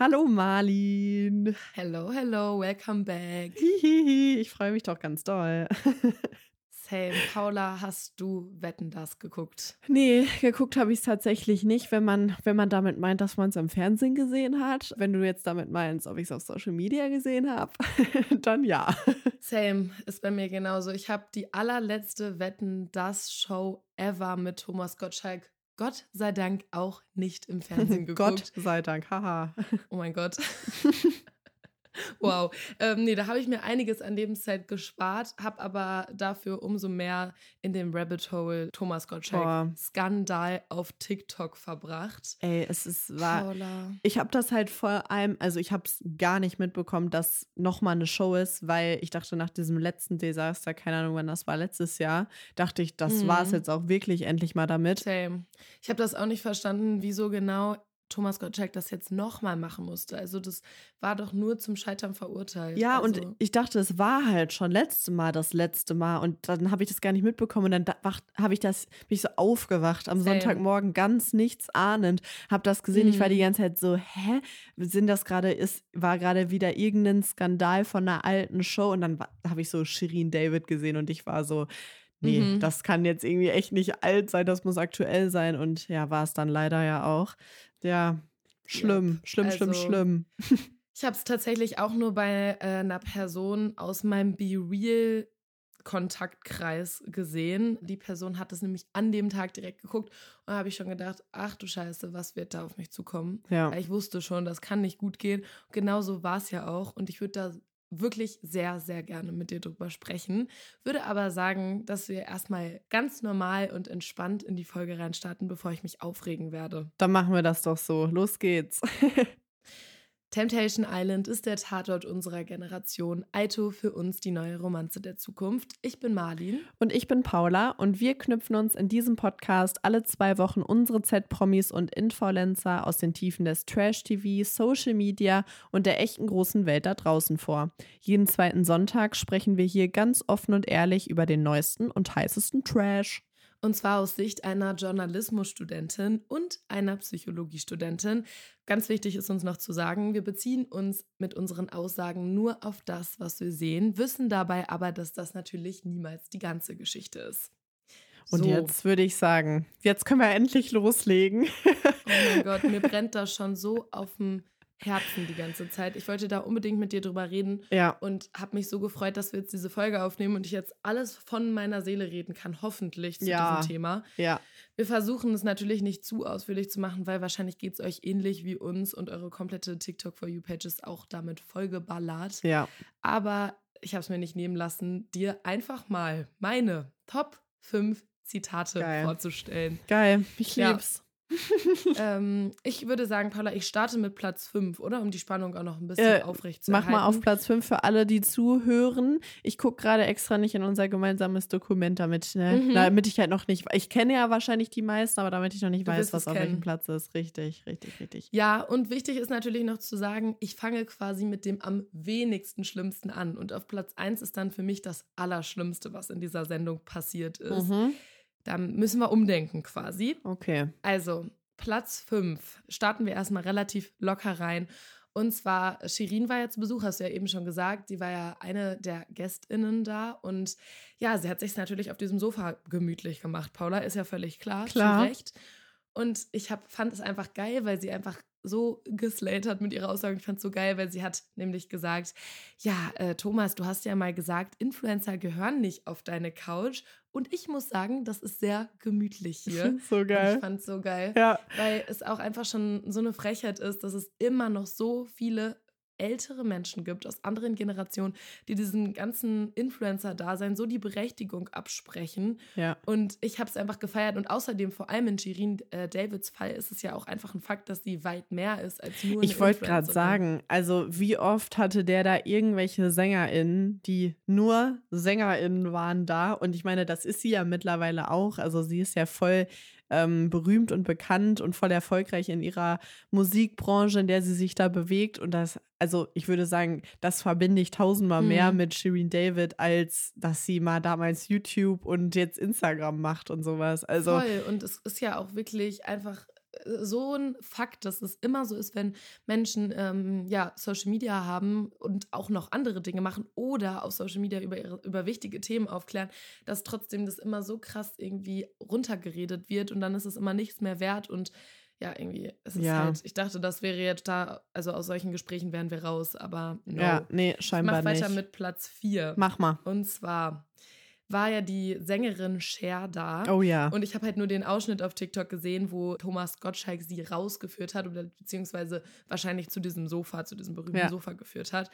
Hallo Marlin. Hello, hello, welcome back. Hihihi, ich freue mich doch ganz doll. Same. Paula, hast du Wetten das geguckt? Nee, geguckt habe ich es tatsächlich nicht, wenn man, wenn man damit meint, dass man es im Fernsehen gesehen hat. Wenn du jetzt damit meinst, ob ich es auf Social Media gesehen habe, dann ja. Same, ist bei mir genauso. Ich habe die allerletzte Wetten das Show ever mit Thomas Gottschalk Gott sei Dank auch nicht im Fernsehen geguckt. Gott sei Dank, haha. Oh mein Gott. Wow. Ähm, nee, da habe ich mir einiges an Lebenszeit gespart, habe aber dafür umso mehr in dem Rabbit Hole Thomas Gottschalk Skandal auf TikTok verbracht. Ey, es ist wahr. Paula. Ich habe das halt vor allem, also ich habe es gar nicht mitbekommen, dass nochmal eine Show ist, weil ich dachte nach diesem letzten Desaster, keine Ahnung, wann das war, letztes Jahr, dachte ich, das mhm. war es jetzt auch wirklich endlich mal damit. Same. Ich habe das auch nicht verstanden, wieso genau Thomas Gottschalk das jetzt nochmal machen musste. Also das war doch nur zum Scheitern verurteilt. Ja, also. und ich dachte, es war halt schon letzte Mal das letzte Mal und dann habe ich das gar nicht mitbekommen und dann habe ich das, bin ich so aufgewacht am Same. Sonntagmorgen, ganz nichts ahnend, habe das gesehen. Mhm. Ich war die mhm. ganze Zeit so, hä, sind das gerade, ist, war gerade wieder irgendein Skandal von einer alten Show und dann habe ich so Shirin David gesehen und ich war so, nee, mhm. das kann jetzt irgendwie echt nicht alt sein, das muss aktuell sein. Und ja, war es dann leider ja auch. Ja, schlimm, schlimm, also, schlimm, schlimm. Ich habe es tatsächlich auch nur bei äh, einer Person aus meinem Be Real Kontaktkreis gesehen. Die Person hat es nämlich an dem Tag direkt geguckt und habe ich schon gedacht, ach du Scheiße, was wird da auf mich zukommen? Ja. Ich wusste schon, das kann nicht gut gehen. Genauso war es ja auch und ich würde da wirklich sehr, sehr gerne mit dir drüber sprechen. Würde aber sagen, dass wir erstmal ganz normal und entspannt in die Folge reinstarten, bevor ich mich aufregen werde. Dann machen wir das doch so. Los geht's. Temptation Island ist der Tatort unserer Generation. Aito für uns die neue Romanze der Zukunft. Ich bin Marlin. Und ich bin Paula. Und wir knüpfen uns in diesem Podcast alle zwei Wochen unsere Z-Promis und Influencer aus den Tiefen des Trash-TV, Social Media und der echten großen Welt da draußen vor. Jeden zweiten Sonntag sprechen wir hier ganz offen und ehrlich über den neuesten und heißesten Trash. Und zwar aus Sicht einer Journalismusstudentin und einer Psychologiestudentin. Ganz wichtig ist uns noch zu sagen, wir beziehen uns mit unseren Aussagen nur auf das, was wir sehen, wissen dabei aber, dass das natürlich niemals die ganze Geschichte ist. Und so. jetzt würde ich sagen, jetzt können wir endlich loslegen. Oh mein Gott, mir brennt das schon so auf dem Herzen die ganze Zeit. Ich wollte da unbedingt mit dir drüber reden ja. und habe mich so gefreut, dass wir jetzt diese Folge aufnehmen und ich jetzt alles von meiner Seele reden kann, hoffentlich zu ja. diesem Thema. Ja. Wir versuchen es natürlich nicht zu ausführlich zu machen, weil wahrscheinlich geht es euch ähnlich wie uns und eure komplette TikTok for You Page ist auch damit vollgeballert. Ja. Aber ich habe es mir nicht nehmen lassen, dir einfach mal meine Top 5 Zitate Geil. vorzustellen. Geil, ich lieb's. Ja. ähm, ich würde sagen, Paula, ich starte mit Platz 5, oder? Um die Spannung auch noch ein bisschen äh, aufrecht zu Mach mal auf Platz 5 für alle, die zuhören. Ich gucke gerade extra nicht in unser gemeinsames Dokument, damit, ne? mhm. damit ich halt noch nicht. Ich kenne ja wahrscheinlich die meisten, aber damit ich noch nicht du weiß, was auf welchem Platz ist. Richtig, richtig, richtig. Ja, und wichtig ist natürlich noch zu sagen, ich fange quasi mit dem am wenigsten Schlimmsten an. Und auf Platz 1 ist dann für mich das Allerschlimmste, was in dieser Sendung passiert ist. Mhm. Da müssen wir umdenken quasi. Okay. Also, Platz 5 starten wir erstmal relativ locker rein. Und zwar, Shirin war ja zu Besuch, hast du ja eben schon gesagt. Sie war ja eine der GästInnen da. Und ja, sie hat sich natürlich auf diesem Sofa gemütlich gemacht. Paula ist ja völlig klar, klar. zu Recht. Und ich hab, fand es einfach geil, weil sie einfach so geslayt hat mit ihrer Aussage. Ich fand es so geil, weil sie hat nämlich gesagt, ja, äh, Thomas, du hast ja mal gesagt, Influencer gehören nicht auf deine Couch. Und ich muss sagen, das ist sehr gemütlich hier. so geil. Und ich fand es so geil, ja. weil es auch einfach schon so eine Frechheit ist, dass es immer noch so viele ältere Menschen gibt aus anderen Generationen, die diesen ganzen Influencer-Dasein so die Berechtigung absprechen. Ja. Und ich habe es einfach gefeiert. Und außerdem, vor allem in Shirin äh, Davids Fall, ist es ja auch einfach ein Fakt, dass sie weit mehr ist als nur eine Ich wollte gerade sagen, also wie oft hatte der da irgendwelche SängerInnen, die nur SängerInnen waren da? Und ich meine, das ist sie ja mittlerweile auch. Also sie ist ja voll ähm, berühmt und bekannt und voll erfolgreich in ihrer Musikbranche, in der sie sich da bewegt. Und das, also ich würde sagen, das verbinde ich tausendmal mhm. mehr mit Shirin David, als dass sie mal damals YouTube und jetzt Instagram macht und sowas. Also voll. Und es ist ja auch wirklich einfach so ein Fakt, dass es immer so ist, wenn Menschen ähm, ja Social Media haben und auch noch andere Dinge machen oder auf Social Media über, ihre, über wichtige Themen aufklären, dass trotzdem das immer so krass irgendwie runtergeredet wird und dann ist es immer nichts mehr wert und ja, irgendwie, es ist ja. halt, ich dachte, das wäre jetzt da, also aus solchen Gesprächen wären wir raus, aber no. Ja, nee, scheinbar ich mach weiter mit Platz 4. Mach mal. Und zwar war ja die Sängerin Cher da. Oh ja. Und ich habe halt nur den Ausschnitt auf TikTok gesehen, wo Thomas Gottschalk sie rausgeführt hat oder beziehungsweise wahrscheinlich zu diesem Sofa, zu diesem berühmten ja. Sofa geführt hat.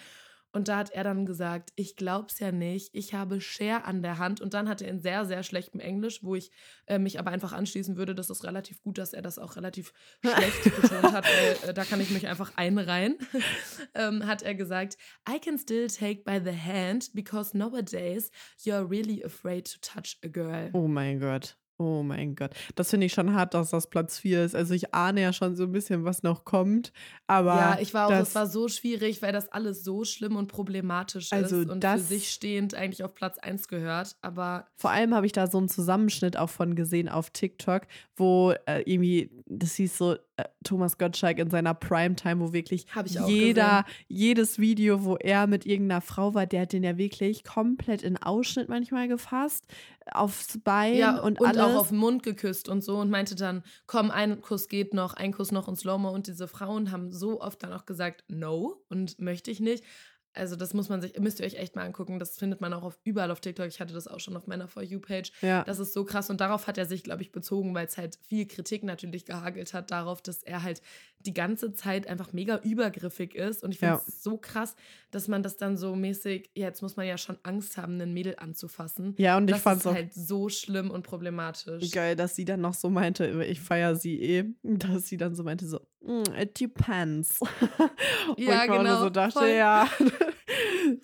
Und da hat er dann gesagt, ich glaub's ja nicht, ich habe Share an der Hand. Und dann hat er in sehr, sehr schlechtem Englisch, wo ich äh, mich aber einfach anschließen würde, das ist relativ gut, dass er das auch relativ schlecht betont hat, weil äh, da kann ich mich einfach einreihen, ähm, hat er gesagt, I can still take by the hand because nowadays you're really afraid to touch a girl. Oh mein Gott. Oh mein Gott. Das finde ich schon hart, dass das Platz 4 ist. Also ich ahne ja schon so ein bisschen, was noch kommt. Aber ja, ich war auch, das, war so schwierig, weil das alles so schlimm und problematisch also ist und das, für sich stehend eigentlich auf Platz 1 gehört. Aber vor allem habe ich da so einen Zusammenschnitt auch von gesehen auf TikTok, wo äh, irgendwie, das hieß so, äh, Thomas Gottschalk in seiner Primetime, wo wirklich jeder, gesehen. jedes Video, wo er mit irgendeiner Frau war, der hat den ja wirklich komplett in Ausschnitt manchmal gefasst aufs Bein ja, und, und alles. auch auf den Mund geküsst und so und meinte dann, komm, ein Kuss geht noch, ein Kuss noch und Slow-Mo. Und diese Frauen haben so oft dann auch gesagt, no und möchte ich nicht. Also das muss man sich, müsst ihr euch echt mal angucken. Das findet man auch auf, überall auf TikTok. Ich hatte das auch schon auf meiner For You-Page. Ja. Das ist so krass. Und darauf hat er sich, glaube ich, bezogen, weil es halt viel Kritik natürlich gehagelt hat darauf, dass er halt die ganze Zeit einfach mega übergriffig ist. Und ich finde es ja. so krass, dass man das dann so mäßig, ja, jetzt muss man ja schon Angst haben, einen Mädel anzufassen. Ja, und ich fand es halt so schlimm und problematisch. Geil, dass sie dann noch so meinte, ich feiere sie eh, dass sie dann so meinte, so, mm, it depends. ja, und genau. so dachte, voll. ja,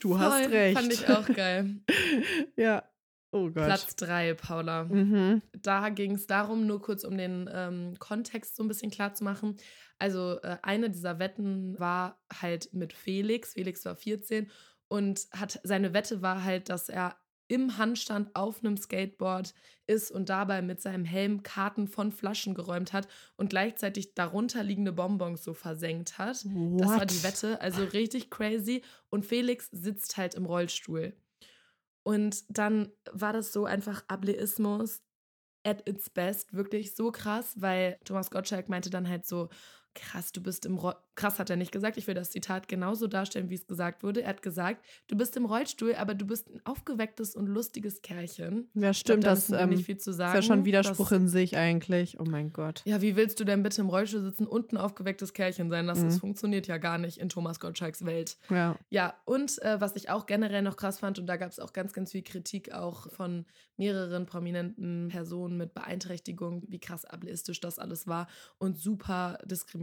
du voll, hast recht. Fand ich auch geil. ja. Oh Gott. Platz 3, Paula. Mhm. Da ging es darum, nur kurz um den ähm, Kontext so ein bisschen klar zu machen. Also äh, eine dieser Wetten war halt mit Felix. Felix war 14 und hat seine Wette war halt, dass er im Handstand auf einem Skateboard ist und dabei mit seinem Helm Karten von Flaschen geräumt hat und gleichzeitig darunter liegende Bonbons so versenkt hat. What? Das war die Wette, also richtig crazy. Und Felix sitzt halt im Rollstuhl. Und dann war das so einfach Ableismus at its best, wirklich so krass, weil Thomas Gottschalk meinte dann halt so, krass, du bist im Ro krass hat er nicht gesagt, ich will das Zitat genauso darstellen, wie es gesagt wurde. Er hat gesagt, du bist im Rollstuhl, aber du bist ein aufgewecktes und lustiges Kerlchen. Ja, stimmt, glaub, da das ähm, nicht viel zu sagen. ist ja schon Widerspruch das, in sich eigentlich. Oh mein Gott. Ja, wie willst du denn bitte im Rollstuhl sitzen und ein aufgewecktes Kerlchen sein? Das, mhm. das funktioniert ja gar nicht in Thomas Gottschalks Welt. Ja. Ja, und äh, was ich auch generell noch krass fand, und da gab es auch ganz, ganz viel Kritik auch von mehreren prominenten Personen mit Beeinträchtigung, wie krass ableistisch das alles war und super diskriminierend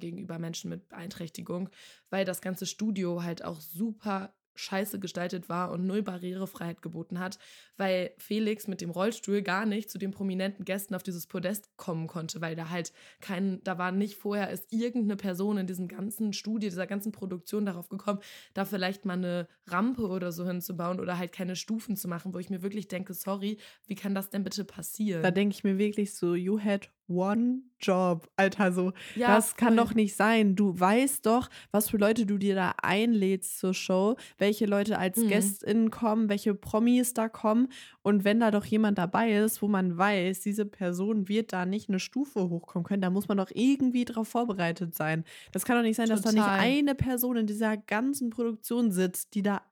gegenüber Menschen mit Beeinträchtigung, weil das ganze Studio halt auch super scheiße gestaltet war und null Barrierefreiheit geboten hat, weil Felix mit dem Rollstuhl gar nicht zu den prominenten Gästen auf dieses Podest kommen konnte, weil da halt kein, da war nicht vorher ist irgendeine Person in diesem ganzen Studio, dieser ganzen Produktion darauf gekommen, da vielleicht mal eine Rampe oder so hinzubauen oder halt keine Stufen zu machen, wo ich mir wirklich denke, sorry, wie kann das denn bitte passieren? Da denke ich mir wirklich so, you had one job, Alter, so. Ja, das kann doch nicht sein. Du weißt doch, was für Leute du dir da einlädst zur Show, welche Leute als mhm. GästInnen kommen, welche Promis da kommen. Und wenn da doch jemand dabei ist, wo man weiß, diese Person wird da nicht eine Stufe hochkommen können, da muss man doch irgendwie drauf vorbereitet sein. Das kann doch nicht sein, Total. dass da nicht eine Person in dieser ganzen Produktion sitzt, die da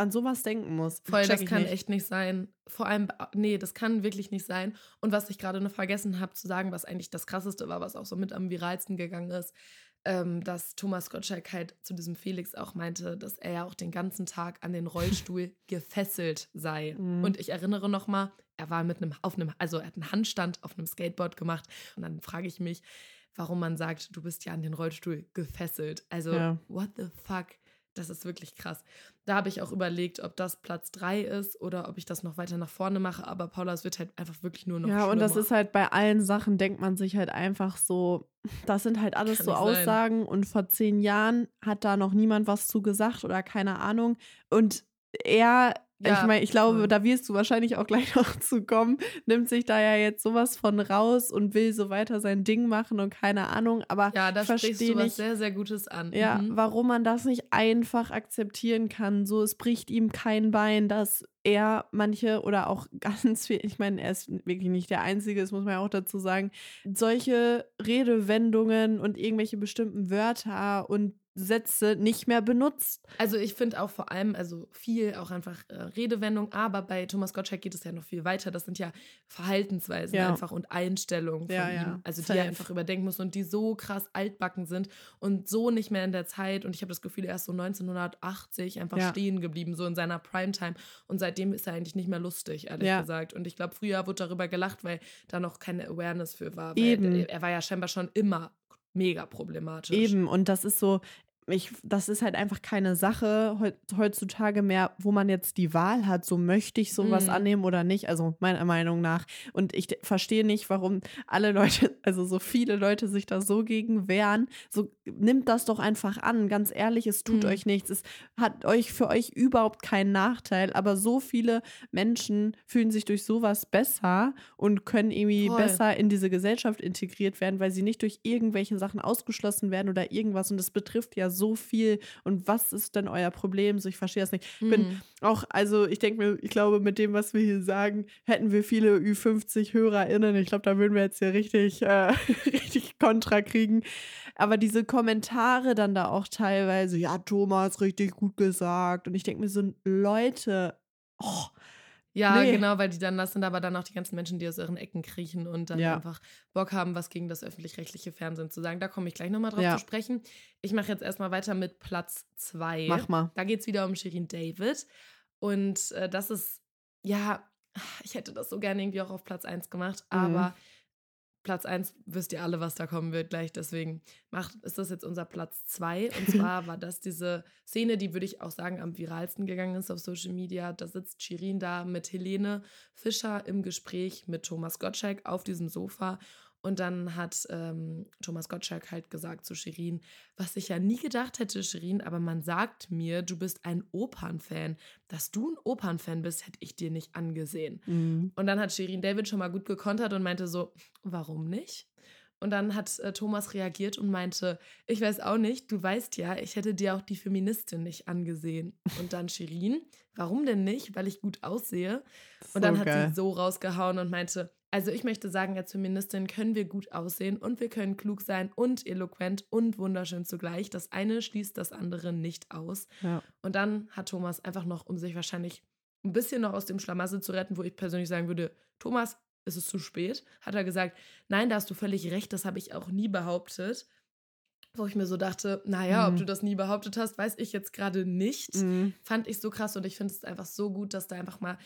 an sowas denken muss. Voll, das kann nicht. echt nicht sein. Vor allem, nee, das kann wirklich nicht sein. Und was ich gerade noch vergessen habe zu sagen, was eigentlich das Krasseste war, was auch so mit am viralsten gegangen ist, ähm, dass Thomas Gottschalk halt zu diesem Felix auch meinte, dass er ja auch den ganzen Tag an den Rollstuhl gefesselt sei. Mhm. Und ich erinnere noch mal, er war mit einem auf einem, also er hat einen Handstand auf einem Skateboard gemacht. Und dann frage ich mich, warum man sagt, du bist ja an den Rollstuhl gefesselt. Also, ja. what the fuck? Das ist wirklich krass. Da habe ich auch überlegt, ob das Platz 3 ist oder ob ich das noch weiter nach vorne mache. Aber Paula, es wird halt einfach wirklich nur noch. Ja, schlimmer. und das ist halt bei allen Sachen, denkt man sich halt einfach so, das sind halt alles Kann so Aussagen. Sein. Und vor zehn Jahren hat da noch niemand was zu gesagt oder keine Ahnung. Und er Ja, ich meine, ich glaube, da wirst du wahrscheinlich auch gleich noch zu kommen. Nimmt sich da ja jetzt sowas von raus und will so weiter sein Ding machen und keine Ahnung. Aber ja, da sprichst du was sehr, sehr Gutes an. Ja, mhm. warum man das nicht einfach akzeptieren kann. So, es bricht ihm kein Bein, dass er manche oder auch ganz viel, ich meine, er ist wirklich nicht der Einzige, das muss man ja auch dazu sagen, solche Redewendungen und irgendwelche bestimmten Wörter und Sätze nicht mehr benutzt. Also ich finde auch vor allem, also viel auch einfach äh, Redewendung, aber bei Thomas Gottschalk geht es ja noch viel weiter. Das sind ja Verhaltensweisen ja. einfach und Einstellungen von ja, ihm, ja. also Safe. die er einfach überdenken muss und die so krass altbacken sind und so nicht mehr in der Zeit. Und ich habe das Gefühl, er ist so 1980 einfach stehen geblieben, so in seiner Primetime. Und seitdem ist er eigentlich nicht mehr lustig, ehrlich gesagt. Und ich glaube, früher wurde darüber gelacht, weil da noch keine Awareness für war. Eben. Er war ja scheinbar schon immer mega problematisch. Eben, und das ist so, ich, das ist halt einfach keine Sache heutzutage mehr, wo man jetzt die Wahl hat, so möchte ich sowas mm. annehmen oder nicht, also meiner Meinung nach. Und ich verstehe nicht, warum alle Leute, also so viele Leute sich da so gegen wehren. So nimmt das doch einfach an, ganz ehrlich, es tut mm. euch nichts, es hat euch für euch überhaupt keinen Nachteil, aber so viele Menschen fühlen sich durch sowas besser und können irgendwie Voll. besser in diese Gesellschaft integriert werden, weil sie nicht durch irgendwelche Sachen ausgeschlossen werden oder irgendwas und das betrifft ja so viel und was ist denn euer Problem? So, ich verstehe das nicht. Ich bin mhm. auch, also ich denke mir, ich glaube, mit dem, was wir hier sagen, hätten wir viele Ü50-HörerInnen. Ich glaube, da würden wir jetzt hier richtig, äh, richtig Kontra kriegen. Aber diese Kommentare dann da auch teilweise, ja, Thomas, richtig gut gesagt. Und ich denke mir so, Leute, oh, ja, nee. genau, weil die dann, das sind aber dann auch die ganzen Menschen, die aus ihren Ecken kriechen und dann ja. einfach Bock haben, was gegen das öffentlich-rechtliche Fernsehen zu sagen. Da komme ich gleich nochmal drauf ja. zu sprechen. Ich mache jetzt erstmal weiter mit Platz zwei. Mach mal. Da geht es wieder um Shirin David. Und äh, das ist, ja, ich hätte das so gerne irgendwie auch auf Platz eins gemacht, mhm. Platz 1 wisst ihr alle, was da kommen wird gleich. Deswegen macht, ist das jetzt unser Platz 2. Und zwar war das diese Szene, die würde ich auch sagen am viralsten gegangen ist auf Social Media. Da sitzt Shirin da mit Helene Fischer im Gespräch mit Thomas Gottschalk auf diesem Sofa. Und dann hat ähm, Thomas Gottschalk halt gesagt zu Shirin, was ich ja nie gedacht hätte, Shirin, aber man sagt mir, du bist ein Opernfan. Dass du ein Opernfan bist, hätte ich dir nicht angesehen. Mhm. Und dann hat Shirin David schon mal gut gekontert und meinte so, warum nicht? Und dann hat äh, Thomas reagiert und meinte, ich weiß auch nicht, du weißt ja, ich hätte dir auch die Feministin nicht angesehen. Und dann Shirin, warum denn nicht? Weil ich gut aussehe. So und dann hat geil. sie so rausgehauen und meinte, also ich möchte sagen, als Feministin können wir gut aussehen und wir können klug sein und eloquent und wunderschön zugleich. Das eine schließt das andere nicht aus. Ja. Und dann hat Thomas einfach noch, um sich wahrscheinlich ein bisschen noch aus dem Schlamassel zu retten, wo ich persönlich sagen würde, Thomas, ist es zu spät? Hat er gesagt, nein, da hast du völlig recht, das habe ich auch nie behauptet. Wo ich mir so dachte, naja, mhm. ob du das nie behauptet hast, weiß ich jetzt gerade nicht. Mhm. Fand ich so krass und ich finde es einfach so gut, dass da einfach mal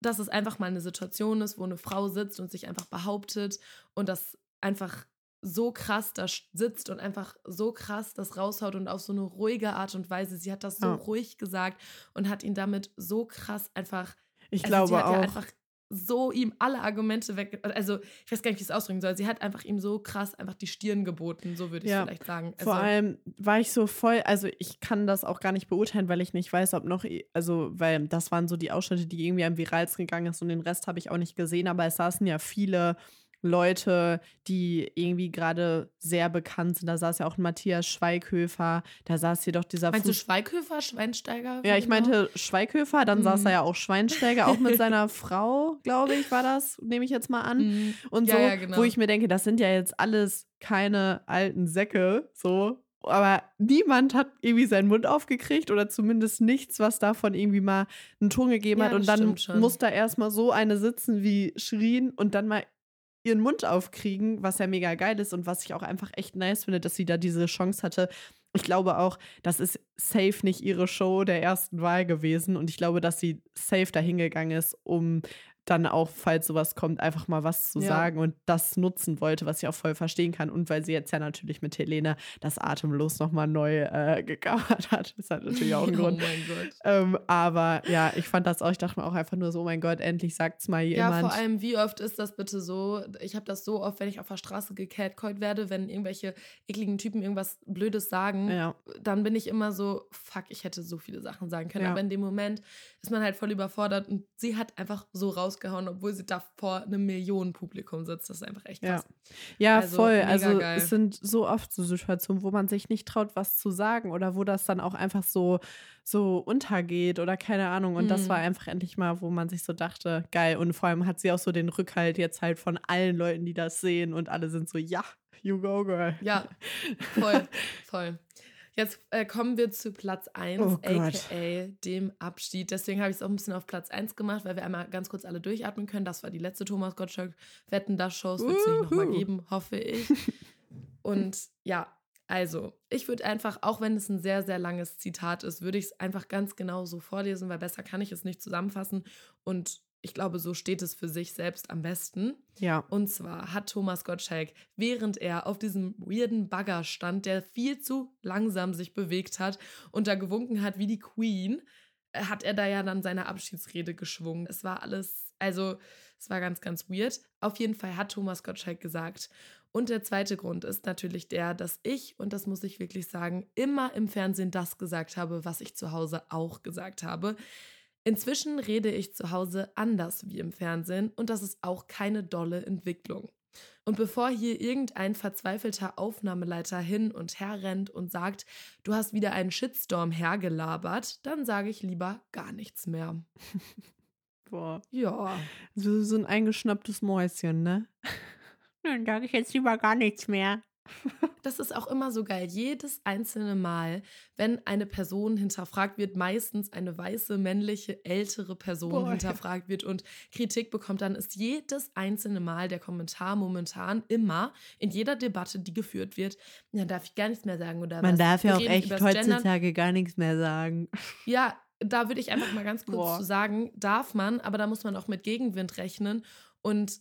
dass es einfach mal eine Situation ist, wo eine Frau sitzt und sich einfach behauptet und das einfach so krass da sitzt und einfach so krass das raushaut und auf so eine ruhige Art und Weise. Sie hat das so ja. ruhig gesagt und hat ihn damit so krass einfach. Ich also glaube auch. Ja einfach so ihm alle Argumente weg. Also, ich weiß gar nicht, wie ich es ausdrücken soll. Sie hat einfach ihm so krass einfach die Stirn geboten, so würde ich ja, vielleicht sagen. Also, vor allem war ich so voll, also ich kann das auch gar nicht beurteilen, weil ich nicht weiß, ob noch, also, weil das waren so die Ausschnitte, die irgendwie am viralsten gegangen ist und den Rest habe ich auch nicht gesehen, aber es saßen ja viele Leute, die irgendwie gerade sehr bekannt sind. Da saß ja auch Matthias Schweighöfer, da saß hier doch dieser. Meinst Fuß du Schweighöfer, Schweinsteiger? Ja, ich genau? meinte Schweighöfer, dann mhm. saß da ja auch Schweinsteiger, auch mit seiner Frau, glaube ich, war das, nehme ich jetzt mal an. Mhm. Und so, ja, ja, genau. wo ich mir denke, das sind ja jetzt alles keine alten Säcke, so. Aber niemand hat irgendwie seinen Mund aufgekriegt oder zumindest nichts, was davon irgendwie mal einen Ton gegeben ja, hat. Und dann muss da erstmal so eine sitzen wie Schrien und dann mal ihren Mund aufkriegen, was ja mega geil ist und was ich auch einfach echt nice finde, dass sie da diese Chance hatte. Ich glaube auch, das ist safe nicht ihre Show der ersten Wahl gewesen und ich glaube, dass sie safe dahin gegangen ist, um dann auch, falls sowas kommt, einfach mal was zu ja. sagen und das nutzen wollte, was ich auch voll verstehen kann. Und weil sie jetzt ja natürlich mit Helene das Atemlos nochmal neu äh, gecovert hat. Das hat natürlich auch einen oh Grund. mein Gott. Ähm, aber ja, ich fand das auch, ich dachte mir auch einfach nur so, oh mein Gott, endlich sagt es mal jemand. Ja, vor allem, wie oft ist das bitte so? Ich habe das so oft, wenn ich auf der Straße gecatcallt werde, wenn irgendwelche ekligen Typen irgendwas Blödes sagen, ja. dann bin ich immer so, fuck, ich hätte so viele Sachen sagen können. Ja. Aber in dem Moment ist man halt voll überfordert und sie hat einfach so rausgehauen, obwohl sie da vor einem Millionenpublikum sitzt. Das ist einfach echt krass. Ja, ja also, voll. Also geil. es sind so oft so Situationen, wo man sich nicht traut, was zu sagen oder wo das dann auch einfach so, so untergeht oder keine Ahnung. Und mhm. das war einfach endlich mal, wo man sich so dachte, geil. Und vor allem hat sie auch so den Rückhalt jetzt halt von allen Leuten, die das sehen und alle sind so, ja, you go, girl. Ja, voll, voll. Jetzt äh, kommen wir zu Platz 1, oh aka dem Abschied. Deswegen habe ich es auch ein bisschen auf Platz 1 gemacht, weil wir einmal ganz kurz alle durchatmen können. Das war die letzte Thomas Gottschalk Wetten das Shows. Wird es nicht nochmal geben, hoffe ich. Und ja, also, ich würde einfach, auch wenn es ein sehr, sehr langes Zitat ist, würde ich es einfach ganz genau so vorlesen, weil besser kann ich es nicht zusammenfassen. Und ich glaube, so steht es für sich selbst am besten. Ja. Und zwar hat Thomas Gottschalk, während er auf diesem weirden Bagger stand, der viel zu langsam sich bewegt hat und da gewunken hat wie die Queen, äh, hat er da ja dann seine Abschiedsrede geschwungen. Es war alles, also es war ganz, ganz weird. Auf jeden Fall hat Thomas Gottschalk gesagt. Und der zweite Grund ist natürlich der, dass ich, und das muss ich wirklich sagen, immer im Fernsehen das gesagt habe, was ich zu Hause auch gesagt habe. Inzwischen rede ich zu Hause anders wie im Fernsehen und das ist auch keine dolle Entwicklung. Und bevor hier irgendein verzweifelter Aufnahmeleiter hin und her rennt und sagt, du hast wieder einen Shitstorm hergelabert, dann sage ich lieber gar nichts mehr. Boah. Ja. So, so ein eingeschnapptes Mäuschen, ne? Dann sage ich jetzt lieber gar nichts mehr. Das ist auch immer so geil. Jedes einzelne Mal, wenn eine Person hinterfragt wird, meistens eine weiße, männliche, ältere Person Boah, hinterfragt ja. wird und Kritik bekommt, dann ist jedes einzelne Mal der Kommentar momentan immer in jeder Debatte, die geführt wird, dann darf ich gar nichts mehr sagen oder Man was. darf ja auch echt heutzutage Gendern. gar nichts mehr sagen. Ja, da würde ich einfach mal ganz kurz Boah. zu sagen, darf man, aber da muss man auch mit Gegenwind rechnen und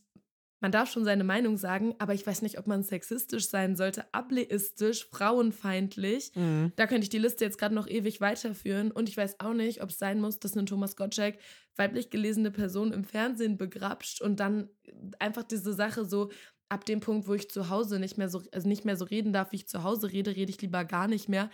man darf schon seine Meinung sagen, aber ich weiß nicht, ob man sexistisch sein sollte, ableistisch, frauenfeindlich. Mhm. Da könnte ich die Liste jetzt gerade noch ewig weiterführen. Und ich weiß auch nicht, ob es sein muss, dass ein Thomas Gottschalk weiblich gelesene Person im Fernsehen begrapscht und dann einfach diese Sache so ab dem Punkt, wo ich zu Hause nicht mehr so, also nicht mehr so reden darf, wie ich zu Hause rede, rede ich lieber gar nicht mehr.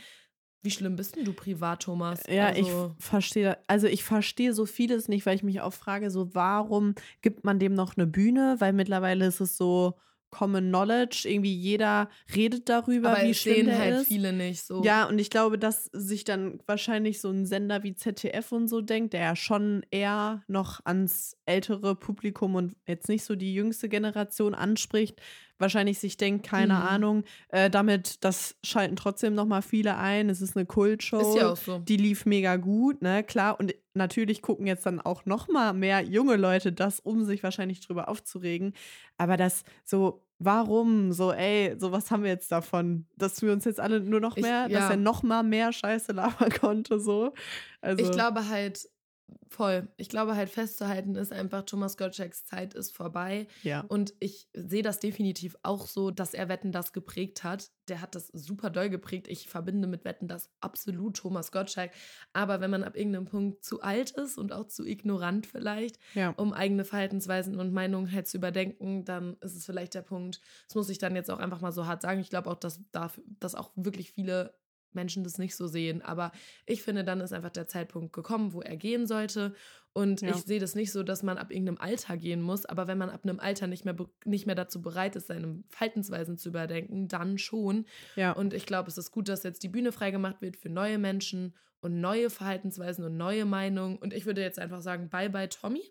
Wie schlimm bist denn du privat, Thomas? Ja, also, ich verstehe, also ich verstehe so vieles nicht, weil ich mich auch frage, so warum gibt man dem noch eine Bühne? Weil mittlerweile ist es so, Common Knowledge. Irgendwie jeder redet darüber, Aber wie schlimm der halt ist. viele nicht so. Ja, und ich glaube, dass sich dann wahrscheinlich so ein Sender wie ZDF und so denkt, der ja schon eher noch ans ältere Publikum und jetzt nicht so die jüngste Generation anspricht, wahrscheinlich sich denkt, keine mhm. Ahnung, äh, damit, das schalten trotzdem noch mal viele ein. Es ist eine Kultshow. Ist ja auch so. Die lief mega gut, ne, klar. Und natürlich gucken jetzt dann auch noch mal mehr junge Leute das, um sich wahrscheinlich drüber aufzuregen. Aber das so, warum so, ey, so was haben wir jetzt davon, dass wir uns jetzt alle nur noch mehr, ich, ja. dass er noch mal mehr Scheiße labern konnte, so. Also. Ich glaube halt, Voll. Ich glaube halt festzuhalten ist einfach, Thomas Gottschalks Zeit ist vorbei. Ja. Und ich sehe das definitiv auch so, dass er Wetten das geprägt hat. Der hat das super doll geprägt. Ich verbinde mit Wetten das absolut Thomas Gottschalk. Aber wenn man ab irgendeinem Punkt zu alt ist und auch zu ignorant vielleicht, ja. um eigene Verhaltensweisen und Meinungen halt zu überdenken, dann ist es vielleicht der Punkt. Das muss ich dann jetzt auch einfach mal so hart sagen. Ich glaube auch, dass, dass auch wirklich viele Menschen das nicht so sehen. Aber ich finde, dann ist einfach der Zeitpunkt gekommen, wo er gehen sollte. Und ja. ich sehe das nicht so, dass man ab irgendeinem Alter gehen muss. Aber wenn man ab einem Alter nicht mehr, nicht mehr dazu bereit ist, seine Verhaltensweisen zu überdenken, dann schon. Ja. Und ich glaube, es ist gut, dass jetzt die Bühne freigemacht wird für neue Menschen und neue Verhaltensweisen und neue Meinungen. Und ich würde jetzt einfach sagen, bye bye Tommy.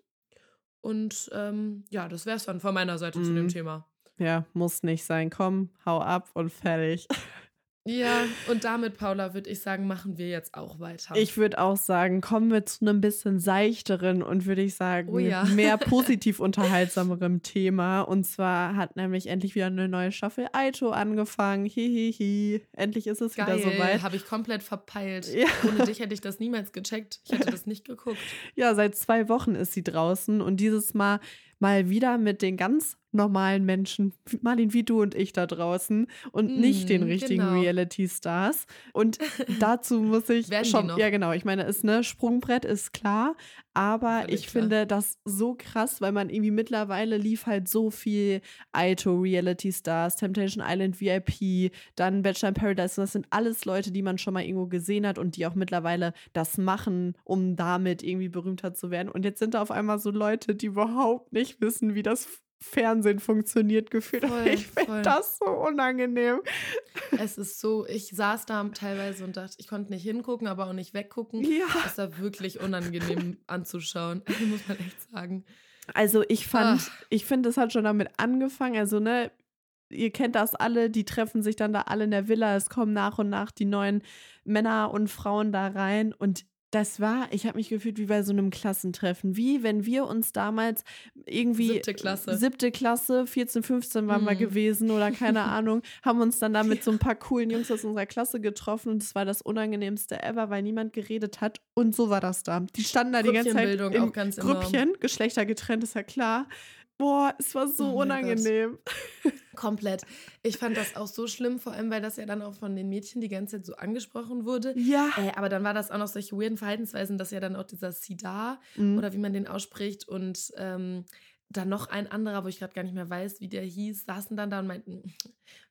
Und ähm, ja, das wäre es dann von meiner Seite mhm. zu dem mhm. Thema. Ja, muss nicht sein. Komm, hau ab und fertig. Ja, und damit, Paula, würde ich sagen, machen wir jetzt auch weiter. Ich würde auch sagen, kommen wir zu einem bisschen seichteren und würde ich sagen, oh ja. mehr positiv unterhaltsamerem Thema. Und zwar hat nämlich endlich wieder eine neue Staffel Aito angefangen. Hihihi. Endlich ist es Geil. wieder soweit. Habe ich komplett verpeilt. Ja. Ohne dich hätte ich das niemals gecheckt. Ich hätte das nicht geguckt. Ja, seit zwei Wochen ist sie draußen und dieses Mal mal wieder mit den ganz normalen Menschen, Marlin, wie du und ich da draußen und mm, nicht den richtigen genau. Reality-Stars. Und dazu muss ich schon, ja genau, ich meine, ist ne Sprungbrett ist klar, aber Völlig ich klar. finde das so krass, weil man irgendwie mittlerweile lief halt so viel Aito Reality Stars, Temptation Island VIP, dann Bachelor in Paradise. Das sind alles Leute, die man schon mal irgendwo gesehen hat und die auch mittlerweile das machen, um damit irgendwie berühmter zu werden. Und jetzt sind da auf einmal so Leute, die überhaupt nicht wissen, wie das Fernsehen funktioniert gefühlt. Voll, ich finde das so unangenehm. Es ist so, ich saß da teilweise und dachte, ich konnte nicht hingucken, aber auch nicht weggucken. Ja. Das war wirklich unangenehm anzuschauen, muss man echt sagen. Also ich fand, Ach. ich finde, es hat schon damit angefangen. Also, ne, ihr kennt das alle, die treffen sich dann da alle in der Villa. Es kommen nach und nach die neuen Männer und Frauen da rein. Und das war, ich habe mich gefühlt wie bei so einem Klassentreffen. Wie wenn wir uns damals irgendwie. Siebte Klasse. Siebte Klasse, 14, 15 waren mm. wir gewesen oder keine Ahnung, haben uns dann da mit so ein paar coolen Jungs aus unserer Klasse getroffen und es war das unangenehmste ever, weil niemand geredet hat. Und so war das da. Die standen da die ganze Zeit in Grüppchen, enorm. Geschlechter getrennt, ist ja klar. Boah, es war so oh unangenehm. Komplett. Ich fand das auch so schlimm, vor allem, weil das ja dann auch von den Mädchen die ganze Zeit so angesprochen wurde. Ja. Äh, aber dann war das auch noch solche weirden Verhaltensweisen, dass ja dann auch dieser Sida mhm. oder wie man den ausspricht und ähm, dann noch ein anderer, wo ich gerade gar nicht mehr weiß, wie der hieß, saßen dann da und meinten,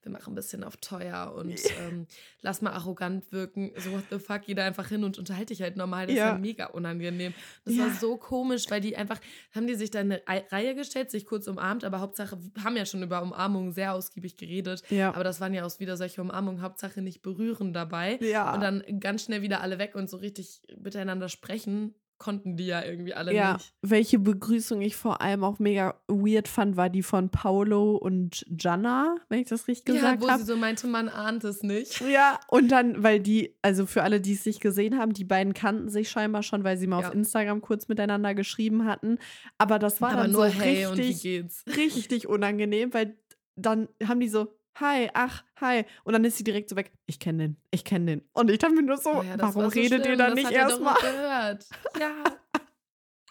wir machen ein bisschen auf teuer und ähm, lass mal arrogant wirken. So, what the fuck, geh da einfach hin und unterhalte dich halt normal. Das ja. ist ja mega unangenehm. Das ja. war so komisch, weil die einfach, haben die sich da eine Reihe gestellt, sich kurz umarmt, aber Hauptsache, haben ja schon über Umarmungen sehr ausgiebig geredet. Ja. Aber das waren ja auch wieder solche Umarmungen, Hauptsache nicht berühren dabei. Ja. Und dann ganz schnell wieder alle weg und so richtig miteinander sprechen konnten die ja irgendwie alle ja, nicht. Welche Begrüßung ich vor allem auch mega weird fand, war die von Paolo und Jana, wenn ich das richtig gesagt habe. Ja, wo sie so meinte, man ahnt es nicht. Ja, und dann, weil die, also für alle, die es nicht gesehen haben, die beiden kannten sich scheinbar schon, weil sie mal ja. auf Instagram kurz miteinander geschrieben hatten. Aber das war Aber dann nur so hey richtig, richtig unangenehm, weil dann haben die so, hi, ach, hi. Und dann ist sie direkt so weg. Ich kenne den, ich kenne den. Und ich dachte mir nur so, oh ja, warum so redet ihr dann nicht erstmal? gehört. Ja.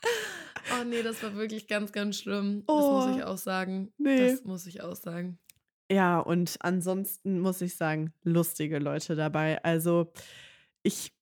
oh nee, das war wirklich ganz, ganz schlimm. Oh, das muss ich auch sagen. Nee. Das muss ich auch sagen. Ja, und ansonsten muss ich sagen, lustige Leute dabei. Also ich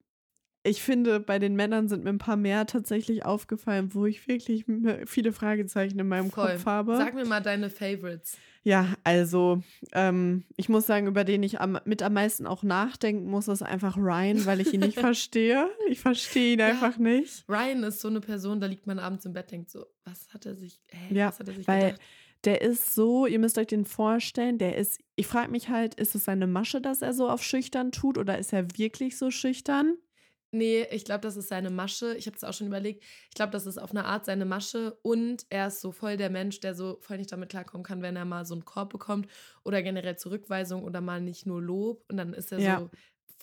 ich finde, bei den Männern sind mir ein paar mehr tatsächlich aufgefallen, wo ich wirklich viele Fragezeichen in meinem Voll. Kopf habe. Sag mir mal deine Favorites. Ja, also ähm, ich muss sagen, über den ich am, mit am meisten auch nachdenken muss, ist einfach Ryan, weil ich ihn nicht verstehe. Ich verstehe ihn ja, einfach nicht. Ryan ist so eine Person, da liegt man abends im Bett, denkt so, was hat er sich, hä, ja, was hat er sich weil gedacht? Der ist so, ihr müsst euch den vorstellen, der ist, ich frage mich halt, ist es seine Masche, dass er so auf schüchtern tut oder ist er wirklich so schüchtern? Nee, ich glaube, das ist seine Masche. Ich habe es auch schon überlegt. Ich glaube, das ist auf eine Art seine Masche. Und er ist so voll der Mensch, der so voll nicht damit klarkommen kann, wenn er mal so einen Korb bekommt oder generell Zurückweisung oder mal nicht nur Lob. Und dann ist er ja. so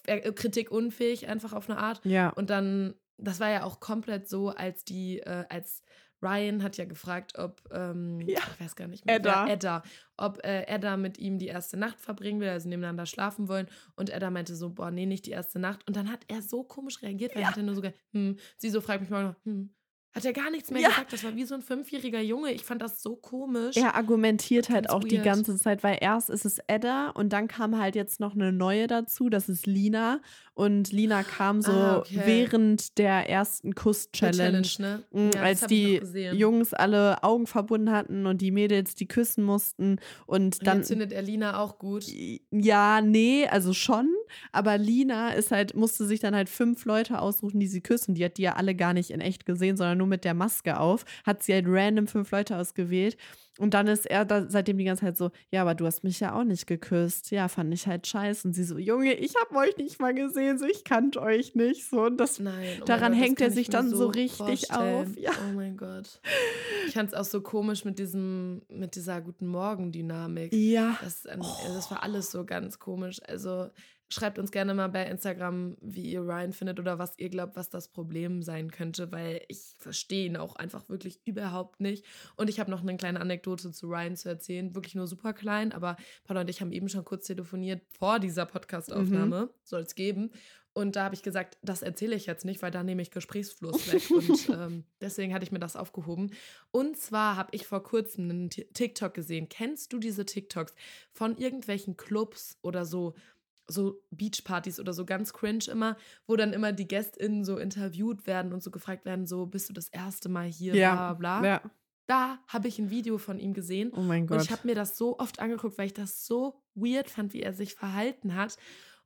er, kritikunfähig einfach auf eine Art. Ja. Und dann, das war ja auch komplett so, als die, äh, als Ryan hat ja gefragt, ob, ähm, ja. ich weiß gar nicht mehr, Edda, ja, Edda ob äh, Edda mit ihm die erste Nacht verbringen will, also nebeneinander schlafen wollen. Und Edda meinte so, boah, nee, nicht die erste Nacht. Und dann hat er so komisch reagiert, weil ja. er hat nur so, hm, sie so fragt mich mal, hm, hat er gar nichts mehr ja. gesagt. Das war wie so ein fünfjähriger Junge. Ich fand das so komisch. Er argumentiert halt auch weird. die ganze Zeit, weil erst ist es Edda und dann kam halt jetzt noch eine neue dazu, das ist Lina. Und Lina kam so ah, okay. während der ersten Kuss-Challenge, ne? Mm, ja, als die Jungs alle Augen verbunden hatten und die Mädels die küssen mussten. Und, und dann jetzt findet er Lina auch gut. Ja, nee, also schon. Aber Lina ist halt, musste sich dann halt fünf Leute aussuchen, die sie küssen. Die hat die ja alle gar nicht in echt gesehen, sondern nur mit der Maske auf. Hat sie halt random fünf Leute ausgewählt. Und dann ist er da seitdem die ganze Zeit so, ja, aber du hast mich ja auch nicht geküsst. Ja, fand ich halt scheiße. Und sie so, Junge, ich hab euch nicht mal gesehen, so ich kannte euch nicht. So, und das, Nein, oh daran Gott, hängt er sich dann so, so richtig vorstellen. auf. Ja. Oh mein Gott. Ich fand es auch so komisch mit diesem, mit dieser guten Morgen-Dynamik. Ja. Das, oh. das war alles so ganz komisch. Also Schreibt uns gerne mal bei Instagram, wie ihr Ryan findet oder was ihr glaubt, was das Problem sein könnte, weil ich verstehe ihn auch einfach wirklich überhaupt nicht. Und ich habe noch eine kleine Anekdote zu Ryan zu erzählen, wirklich nur super klein, aber Paula und ich haben eben schon kurz telefoniert vor dieser Podcastaufnahme, mhm. soll es geben. Und da habe ich gesagt, das erzähle ich jetzt nicht, weil da nehme ich Gesprächsfluss weg. Und ähm, deswegen hatte ich mir das aufgehoben. Und zwar habe ich vor kurzem einen TikTok gesehen. Kennst du diese TikToks von irgendwelchen Clubs oder so, so Beachpartys oder so ganz cringe immer, wo dann immer die GästInnen so interviewt werden und so gefragt werden, so bist du das erste Mal hier, ja, bla bla. Ja. Da habe ich ein Video von ihm gesehen. Oh mein Gott. Und ich habe mir das so oft angeguckt, weil ich das so weird fand, wie er sich verhalten hat.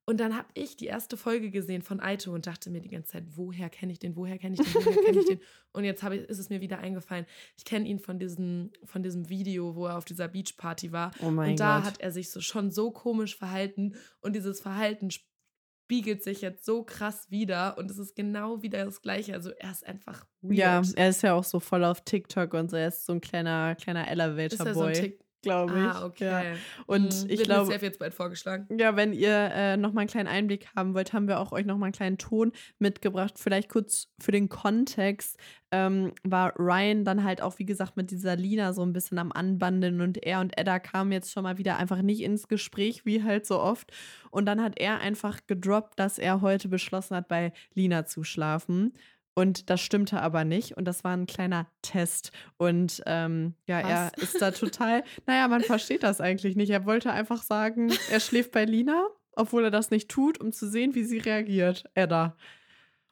Und dann habe ich die erste Folge gesehen von Aito und dachte mir die ganze Zeit, woher kenne ich den, woher kenne ich den, woher kenne ich den? Und jetzt ich, ist es mir wieder eingefallen. Ich kenne ihn von diesem, von diesem Video, wo er auf dieser Beachparty war. Oh mein und da Gott. hat er sich so schon so komisch verhalten. Und dieses Verhalten spiegelt sich jetzt so krass wieder. Und es ist genau wieder das Gleiche. Also er ist einfach weird. Ja, er ist ja auch so voll auf TikTok und so. Er ist so ein kleiner, kleiner Elevator-Boy. Glaube ich. Ah, okay. Ja. Und hm, ich glaube, jetzt bald vorgeschlagen. Ja, wenn ihr äh, noch mal einen kleinen Einblick haben wollt, haben wir auch euch noch mal einen kleinen Ton mitgebracht. Vielleicht kurz für den Kontext ähm, war Ryan dann halt auch wie gesagt mit dieser Lina so ein bisschen am Anbandeln und er und Edda kamen jetzt schon mal wieder einfach nicht ins Gespräch wie halt so oft. Und dann hat er einfach gedroppt, dass er heute beschlossen hat, bei Lina zu schlafen. Und das stimmte aber nicht. Und das war ein kleiner Test. Und ähm, ja, Was? er ist da total, naja, man versteht das eigentlich nicht. Er wollte einfach sagen, er schläft bei Lina, obwohl er das nicht tut, um zu sehen, wie sie reagiert. Edda.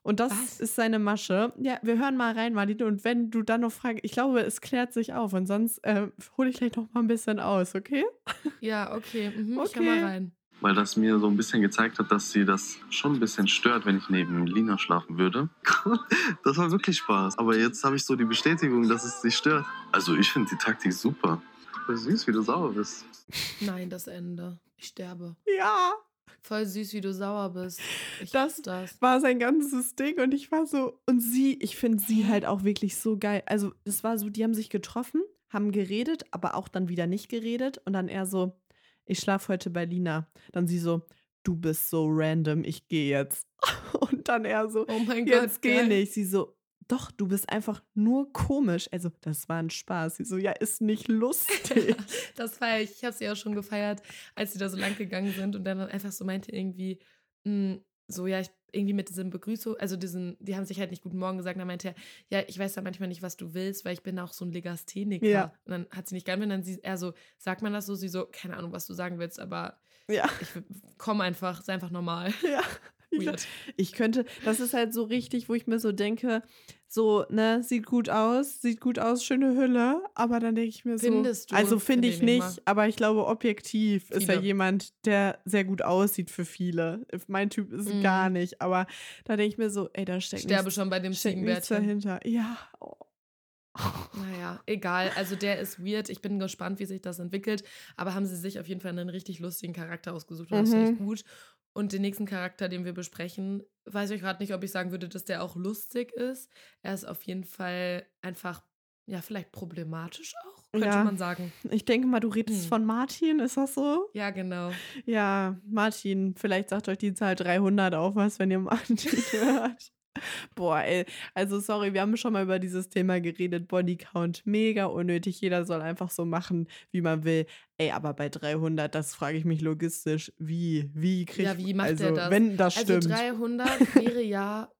Und das Was? ist seine Masche. Ja, wir hören mal rein, Marlene. Und wenn du dann noch fragst, ich glaube, es klärt sich auf. Und sonst äh, hole ich gleich noch mal ein bisschen aus, okay? Ja, okay. Mhm, okay. Ich kann mal rein weil das mir so ein bisschen gezeigt hat, dass sie das schon ein bisschen stört, wenn ich neben Lina schlafen würde. das war wirklich Spaß. Aber jetzt habe ich so die Bestätigung, dass es sie stört. Also ich finde die Taktik super. Voll süß, wie du sauer bist. Nein, das Ende. Ich sterbe. Ja. Voll süß, wie du sauer bist. Ich das, das war sein ganzes Ding und ich war so und sie, ich finde sie halt auch wirklich so geil. Also es war so, die haben sich getroffen, haben geredet, aber auch dann wieder nicht geredet und dann eher so, ich schlafe heute bei Lina. Dann sie so, du bist so random, ich gehe jetzt. Und dann er so, oh mein Gott, jetzt geh nicht. Sie so, doch, du bist einfach nur komisch. Also, das war ein Spaß. Sie so, ja, ist nicht lustig. das feiere ich. Ich habe sie auch schon gefeiert, als sie da so lang gegangen sind und dann einfach so meinte irgendwie, mh, hm, so, ja, ich irgendwie mit diesem Begrüßung, also diesen, die haben sich halt nicht Guten Morgen gesagt, dann meinte er, ja, ich weiß ja manchmal nicht, was du willst, weil ich bin auch so ein Legastheniker. Ja. Und dann hat sie nicht und dann sie, er so, sagt man das so, sie so, keine Ahnung, was du sagen willst, aber ja. ich komm einfach, sei einfach normal. Ja. Weird. Ich könnte, das ist halt so richtig, wo ich mir so denke, so, ne, sieht gut aus, sieht gut aus, schöne Hülle, aber dann denke ich mir so. Findest du? Also finde ich nicht, mal. aber ich glaube, objektiv viele. ist er jemand, der sehr gut aussieht für viele. Mein Typ ist mm. gar nicht, aber da denke ich mir so, ey, da steckt Ich sterbe nichts, schon bei dem nichts dahinter. Ja. Oh. Naja, egal. Also der ist weird. Ich bin gespannt, wie sich das entwickelt. Aber haben sie sich auf jeden Fall einen richtig lustigen Charakter ausgesucht. Und das finde ich mhm. gut. Und den nächsten Charakter, den wir besprechen, weiß ich gerade nicht, ob ich sagen würde, dass der auch lustig ist. Er ist auf jeden Fall einfach, ja, vielleicht problematisch auch, könnte ja. man sagen. Ich denke mal, du redest hm. von Martin, ist das so? Ja, genau. Ja, Martin, vielleicht sagt euch die Zahl 300 auch was, wenn ihr Martin hört. Boah, ey, also sorry, wir haben schon mal über dieses Thema geredet. Bodycount, mega unnötig. Jeder soll einfach so machen, wie man will. Ey, aber bei 300, das frage ich mich logistisch. Wie, wie kriegt Ja, wie macht also, er das? Wenn das also stimmt. Also 300 wäre ja,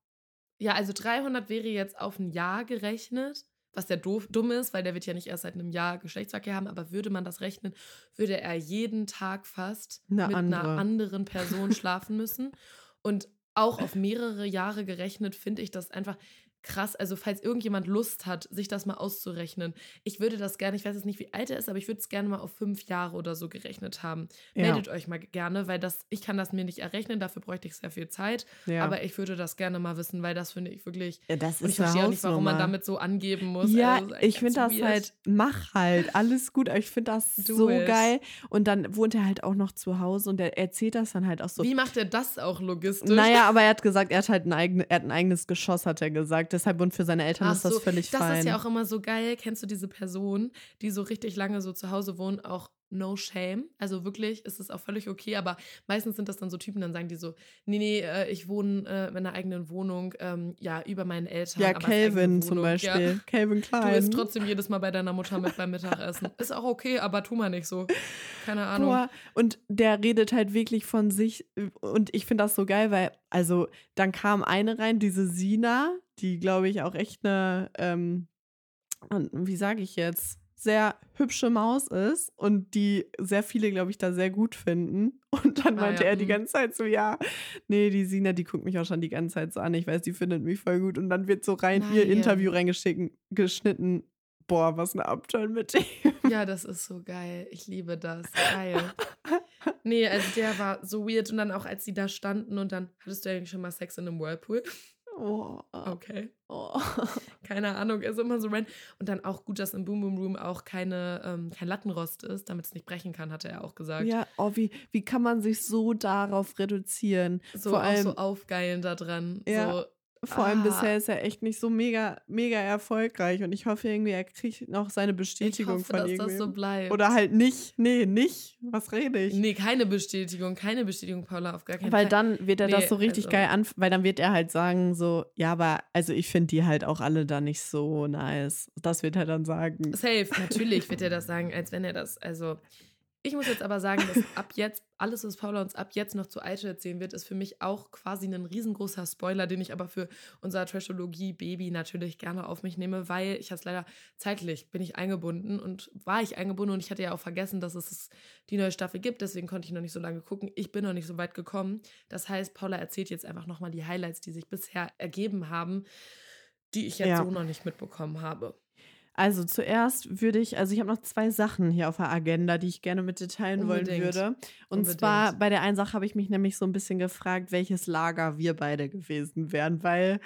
ja, also 300 wäre jetzt auf ein Jahr gerechnet. Was ja doof, dumm ist, weil der wird ja nicht erst seit einem Jahr Geschlechtsverkehr haben, aber würde man das rechnen, würde er jeden Tag fast eine mit andere. einer anderen Person schlafen müssen. Und auch auf mehrere Jahre gerechnet, finde ich das einfach krass. Also, falls irgendjemand Lust hat, sich das mal auszurechnen, ich würde das gerne, ich weiß jetzt nicht, wie alt er ist, aber ich würde es gerne mal auf fünf Jahre oder so gerechnet haben. Ja. Meldet euch mal gerne, weil das, ich kann das mir nicht errechnen, dafür bräuchte ich sehr viel Zeit. Ja. Aber ich würde das gerne mal wissen, weil das finde ich wirklich. Ja, das ist und ich verstehe auch nicht, warum man damit so angeben muss. Ja, also, ich finde das halt, mach halt, alles gut. Aber ich finde das Do so it. geil. Und dann wohnt er halt auch noch zu Hause und er erzählt das dann halt auch so. Wie macht er das auch logistisch? Naja, aber er hat gesagt, er hat halt ein, eigen, er hat ein eigenes Geschoss, hat er gesagt deshalb und für seine Eltern Ach ist das so, völlig das fein. ist ja auch immer so geil. Kennst du diese Person, die so richtig lange so zu Hause wohnen, auch no shame. Also wirklich ist es auch völlig okay, aber meistens sind das dann so Typen, dann sagen die so, nee, nee, äh, ich wohne äh, in einer eigenen Wohnung, ähm, ja, über meinen Eltern. ja, Calvin zum. Beispiel. Ja. Calvin Du Klein. isst trotzdem jedes Mal bei deiner Mutter mit beim Mittagessen. Ist auch okay, aber tu mal nicht so. Keine Ahnung. Boah, und der redet halt wirklich von sich und ich finde das so geil, weil, also, dann kam eine rein, diese Sina, die, glaube ich, auch echt eine, ähm, wie sage ich jetzt, sehr hübsche Maus ist und die sehr viele, glaube ich, da sehr gut finden. Und dann Ah, meinte ja, er die mhm. ganze Zeit so, ja, nee, die Sina, die guckt mich auch schon die ganze Zeit so an. Ich weiß, die findet mich voll gut. Und dann wird so rein ihr Nein. Interview reingeschnitten, geschnitten. Boah, was eine Abturn mit dem. Ja, das ist so geil. Ich liebe das. Geil. Nee, also der war so weird. Und dann auch, als sie da standen und dann, hattest du eigentlich schon mal Sex in einem Whirlpool? Oh, Okay. oh. Keine Ahnung, ist immer so random. Und dann auch gut, dass im Boom Boom Room auch keine, ähm, kein Lattenrost ist, damit es nicht brechen kann, hatte er auch gesagt. Ja, oh, wie, wie kann man sich so darauf reduzieren? So, vor auch allem, so aufgeilen da dran. Ja. So, vor allem ah. bisher ist er echt nicht so mega, mega erfolgreich und ich hoffe irgendwie, er kriegt noch seine ich Bestätigung hoffe, von dass das so bleibt. Oder halt nicht. Nee, nicht. Was rede ich? Nee, keine Bestätigung, keine Bestätigung, Paula, auf gar keinen Weil Fall. dann wird er Nee, das so richtig also- geil an, weil dann wird er halt sagen so, ja, aber also ich finde die halt auch alle da nicht so nice. Das wird er dann sagen. Safe, natürlich wird er das sagen, als wenn er das, also ich muss jetzt aber sagen, dass ab jetzt, alles, was Paula uns ab jetzt noch zu Aisha erzählen wird, ist für mich auch quasi ein riesengroßer Spoiler, den ich aber für unser Trashologie-Baby natürlich gerne auf mich nehme, weil ich habe es leider zeitlich, bin ich eingebunden und war ich eingebunden und ich hatte ja auch vergessen, dass es die neue Staffel gibt, deswegen konnte ich noch nicht so lange gucken. Ich bin noch nicht so weit gekommen. Das heißt, Paula erzählt jetzt einfach nochmal die Highlights, die sich bisher ergeben haben, die ich jetzt Ja. so noch nicht mitbekommen habe. Also zuerst würde ich, also ich habe noch zwei Sachen hier auf der Agenda, die ich gerne mit dir teilen wollen Unbedingt. würde. Und Unbedingt. zwar bei der einen Sache habe ich mich nämlich so ein bisschen gefragt, welches Lager wir beide gewesen wären, weil,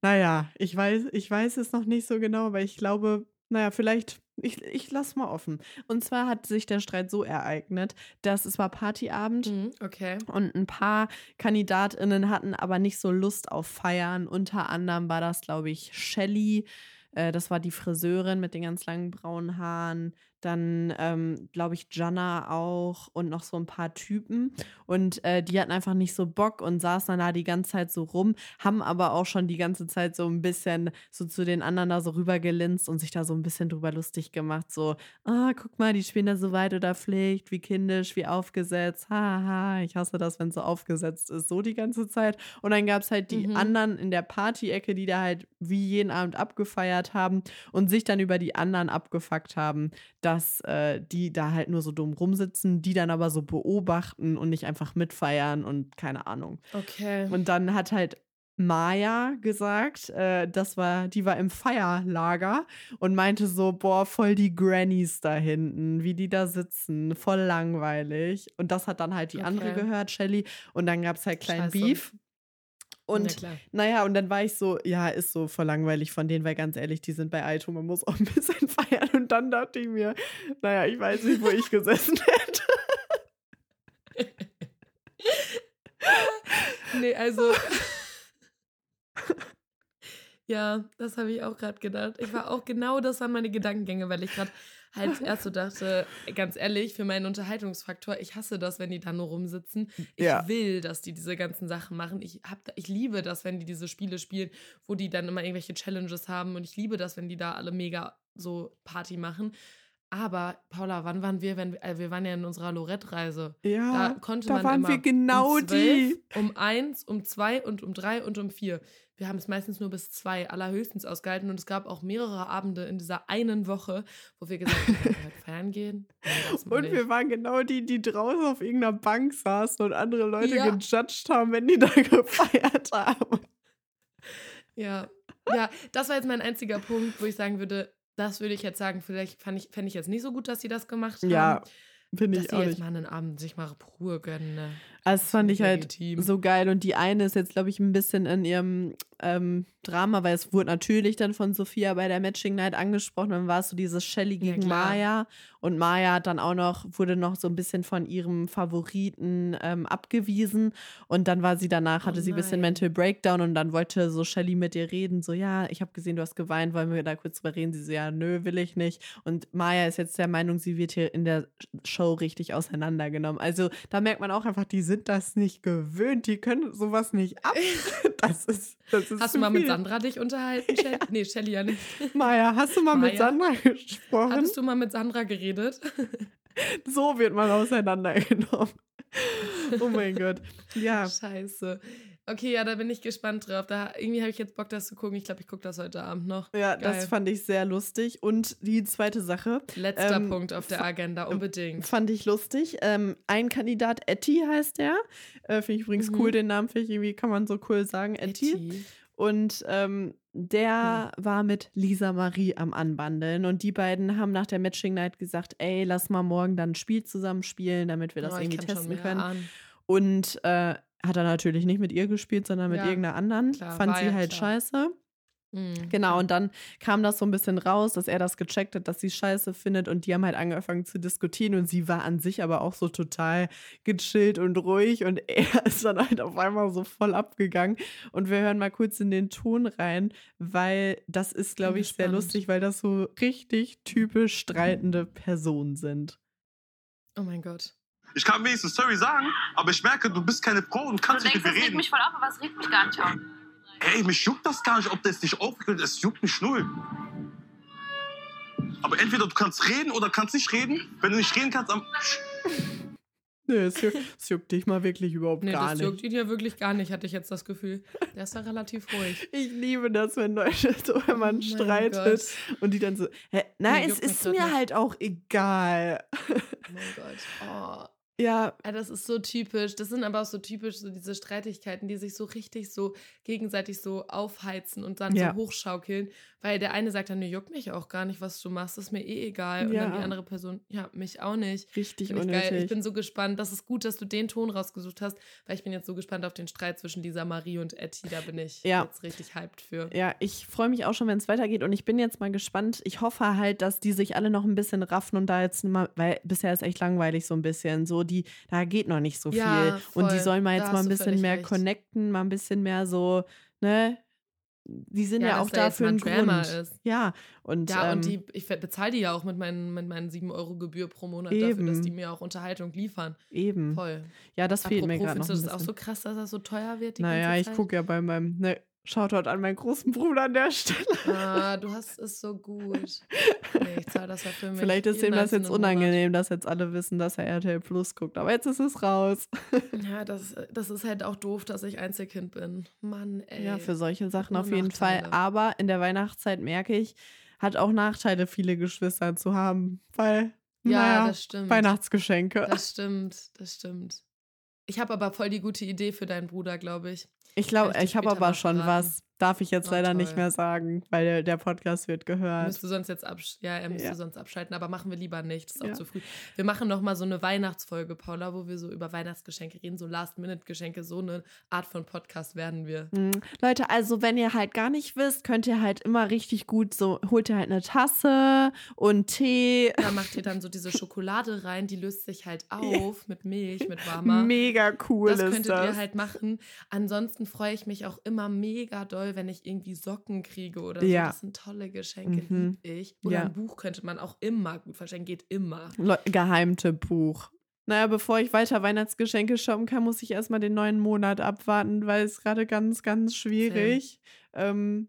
naja, ich weiß, ich weiß es noch nicht so genau, aber ich glaube, naja, vielleicht, ich, ich lasse mal offen. Und zwar hat sich der Streit so ereignet, dass es war Partyabend. Mhm, okay. Und ein paar KandidatInnen hatten aber nicht so Lust auf Feiern. Unter anderem war das, glaube ich, Shelly. Äh, das war die Friseurin mit den ganz langen braunen Haaren. Dann, ähm, glaube ich, Jana auch und noch so ein paar Typen. Und äh, die hatten einfach nicht so Bock und saßen dann da die ganze Zeit so rum, haben aber auch schon die ganze Zeit so ein bisschen so zu den anderen da so rübergelinst und sich da so ein bisschen drüber lustig gemacht. So, ah, guck mal, die spielen da so weit oder Pflicht, wie kindisch, wie aufgesetzt. Haha, ich hasse das, wenn es so aufgesetzt ist, so die ganze Zeit. Und dann gab es halt die Mhm. anderen in der Party-Ecke, die da halt wie jeden Abend abgefeiert haben und sich dann über die anderen abgefuckt haben, dass äh, die da halt nur so dumm rumsitzen, die dann aber so beobachten und nicht einfach mitfeiern und keine Ahnung. Okay. Und dann hat halt Maya gesagt, äh, das war, die war im Feierlager und meinte so, boah, voll die Grannies da hinten, wie die da sitzen, voll langweilig. Und das hat dann halt die andere Okay. gehört, Shelly. Und dann gab es halt kleinen Scheiße. Beef. Und klar. naja, und dann war ich so, ja, ist so voll langweilig von denen, weil ganz ehrlich, die sind bei Aito, man muss auch ein bisschen feiern. Und dann dachte ich mir, naja, ich weiß nicht, wo ich gesessen hätte. Nee, also. ja, das habe ich auch gerade gedacht. Ich war auch genau das waren meine Gedankengänge, weil ich gerade halt erst so dachte, ganz ehrlich, für meinen Unterhaltungsfaktor, ich hasse das, wenn die da nur rumsitzen. Ich Ja. will, dass die diese ganzen Sachen machen. Ich, hab, ich liebe das, wenn die diese Spiele spielen, wo die dann immer irgendwelche Challenges haben. Und ich liebe das, wenn die da alle mega so Party machen. Aber, Paula, wann waren wir, wenn wir, äh, wir waren ja in unserer Lorette-Reise. Da Ja, konnte da man waren immer wir genau um zwölf, die. Um eins, um zwei und um drei und um vier. Wir haben es meistens nur bis zwei allerhöchstens ausgehalten und es gab auch mehrere Abende in dieser einen Woche, wo wir gesagt haben, wir heute feiern gehen? Und nicht. wir waren genau die, die draußen auf irgendeiner Bank saßen und andere Leute Ja. gejudged haben, wenn die da gefeiert haben. Ja. ja, das war jetzt mein einziger Punkt, wo ich sagen würde, das würde ich jetzt sagen, vielleicht fand ich, fände ich jetzt nicht so gut, dass sie das gemacht haben. Ja, finde dass ich sie auch jetzt nicht. mal einen Abend sich mal Ruhe gönnen. Ne? Also das fand ich halt legitim. so geil. Und die eine ist jetzt, glaube ich, ein bisschen in ihrem ähm, Drama, weil es wurde natürlich dann von Sophia bei der Matching Night angesprochen. Dann war es so dieses Shelly gegen ja, Maya. Und Maya hat dann auch noch, wurde noch so ein bisschen von ihrem Favoriten ähm, abgewiesen. Und dann war sie danach, hatte oh sie ein bisschen Mental Breakdown und dann wollte so Shelly mit ihr reden. So, ja, ich habe gesehen, du hast geweint, wollen wir da kurz drüber reden? Sie so, ja, nö, will ich nicht. Und Maya ist jetzt der Meinung, sie wird hier in der Show richtig auseinandergenommen. Also da merkt man auch einfach, die sind das nicht gewöhnt, die können sowas nicht ab. Das ist, das ist Hast du mal viel. mit Sandra dich unterhalten? Shell? nee, Shelly ja nicht. Maya, hast du mal Maya? mit Sandra gesprochen? Hattest du mal mit Sandra geredet? so wird man auseinandergenommen. Oh mein Gott. Ja. Scheiße. Okay, ja, da bin ich gespannt drauf. Da, irgendwie habe ich jetzt Bock, das zu gucken. Ich glaube, ich gucke das heute Abend noch. Ja, Geil. das fand ich sehr lustig. Und die zweite Sache. Letzter ähm, Punkt auf der Agenda, unbedingt. Fand ich lustig. Ähm, ein Kandidat, Etty heißt der. Äh, finde ich übrigens mhm. cool, den Namen finde ich irgendwie, kann man so cool sagen, Etty. Und ähm, der hm. war mit Lisa Marie am Anbandeln und die beiden haben nach der Matching Night gesagt, ey, lass mal morgen dann ein Spiel zusammen spielen, damit wir das oh, irgendwie testen können. An. Und äh, hat er natürlich nicht mit ihr gespielt, sondern mit ja, irgendeiner anderen. Klar, Fand sie halt klar. scheiße. Mhm. Genau, und dann kam das so ein bisschen raus, dass er das gecheckt hat, dass sie scheiße findet und die haben halt angefangen zu diskutieren und sie war an sich aber auch so total gechillt und ruhig und er ist dann halt auf einmal so voll abgegangen und wir hören mal kurz in den Ton rein, weil das ist, glaube ich, sehr lustig, weil das so richtig typisch streitende Personen sind. Oh mein Gott. Ich kann wenigstens sorry sagen, aber ich merke, du bist keine Frau und kannst du nicht mit mir reden. Das regt mich voll auf, aber es regt mich gar nicht auf. Ey, mich juckt das gar nicht, ob das dich aufregt. Es juckt mich null. Aber entweder du kannst reden oder kannst nicht reden. Wenn du nicht reden kannst, am. Nö, es juckt, es juckt dich mal wirklich überhaupt nee, gar nicht. Das juckt ihn ja wirklich gar nicht, hatte ich jetzt das Gefühl. Der ist da relativ ruhig. Ich liebe das, wenn Leute so, wenn man oh streitet Gott. und die dann so, hä, nein, nee, es ist mir nicht. halt auch egal. Oh mein Gott. Oh. Ja. ja. Das ist so typisch. Das sind aber auch so typisch so diese Streitigkeiten, die sich so richtig so gegenseitig so aufheizen und dann ja. so hochschaukeln. Weil der eine sagt dann, nee, juckt mich auch gar nicht, was du machst, ist mir eh egal. Und dann die andere Person, ja, mich auch nicht. Richtig Find unnötig. Geil. Ich bin so gespannt. Das ist gut, dass du den Ton rausgesucht hast, weil ich bin jetzt so gespannt auf den Streit zwischen dieser Marie und Etty. Da bin ich ja. jetzt richtig hyped für. Ja, ich freue mich auch schon, wenn es weitergeht. Und ich bin jetzt mal gespannt. Ich hoffe halt, dass die sich alle noch ein bisschen raffen und da jetzt mal, weil bisher ist echt langweilig so ein bisschen. So, die, da geht noch nicht so viel. Ja, und die sollen mal jetzt mal ein bisschen mehr recht. connecten, mal ein bisschen mehr so, ne? die sind ja, ja auch dafür ein Grund. Ist. Ja, und, ja, ähm, und die, ich bezahle die ja auch mit meinen, mit meinen 7 Euro Gebühr pro Monat eben. dafür, dass die mir auch Unterhaltung liefern. Eben. Voll. Ja, das fehlt Apropos, mir gerade noch. Findest du das auch so krass, dass das so teuer wird? naja, ich gucke ja bei meinem, ne, Shoutout an meinen großen Bruder an der Stelle. Ah, du hast es so gut. Nee, ich zahle das ja für mich. Vielleicht ist ihm das jetzt unangenehm, dass jetzt alle wissen, dass er RTL Plus guckt. Aber jetzt ist es raus. Ja, das, das ist halt auch doof, dass ich Einzelkind bin. Mann, ey. Ja, für solche Sachen auf jeden Nachteile. Fall. Aber in der Weihnachtszeit merke ich, hat auch Nachteile, viele Geschwister zu haben. Weil, ja, naja, das stimmt. Weihnachtsgeschenke. Das stimmt, das stimmt. Ich habe aber voll die gute Idee für deinen Bruder, glaube ich. Ich glaube, ich, habe aber schon was. Darf ich jetzt oh, leider toll. nicht mehr sagen, weil der, der, Podcast wird gehört. Müsste sonst jetzt absch ja, er müsste ja. sonst abschalten, aber machen wir lieber nicht. Das ist auch ja. zu früh. Wir machen noch mal so eine Weihnachtsfolge, Paula, wo wir so über Weihnachtsgeschenke reden, so Last-Minute-Geschenke. So eine Art von Podcast werden wir. Mhm. Leute, also wenn ihr halt gar nicht wisst, könnt ihr halt immer richtig gut so, holt ihr halt eine Tasse und Tee. Da macht ihr dann so diese Schokolade rein, die löst sich halt auf mit Milch, mit warmer. Mega cool das könntet das. ihr halt machen. Ansonsten freue ich mich auch immer mega doll, wenn ich irgendwie Socken kriege oder so. Ja. Das sind tolle Geschenke, mhm. lieb ich. Oder ja. ein Buch könnte man auch immer gut verschenken, geht immer. Le Geheimtipp Buch. Naja, bevor ich weiter Weihnachtsgeschenke shoppen kann, muss ich erstmal den neuen Monat abwarten, weil es gerade ganz, ganz schwierig. Ähm,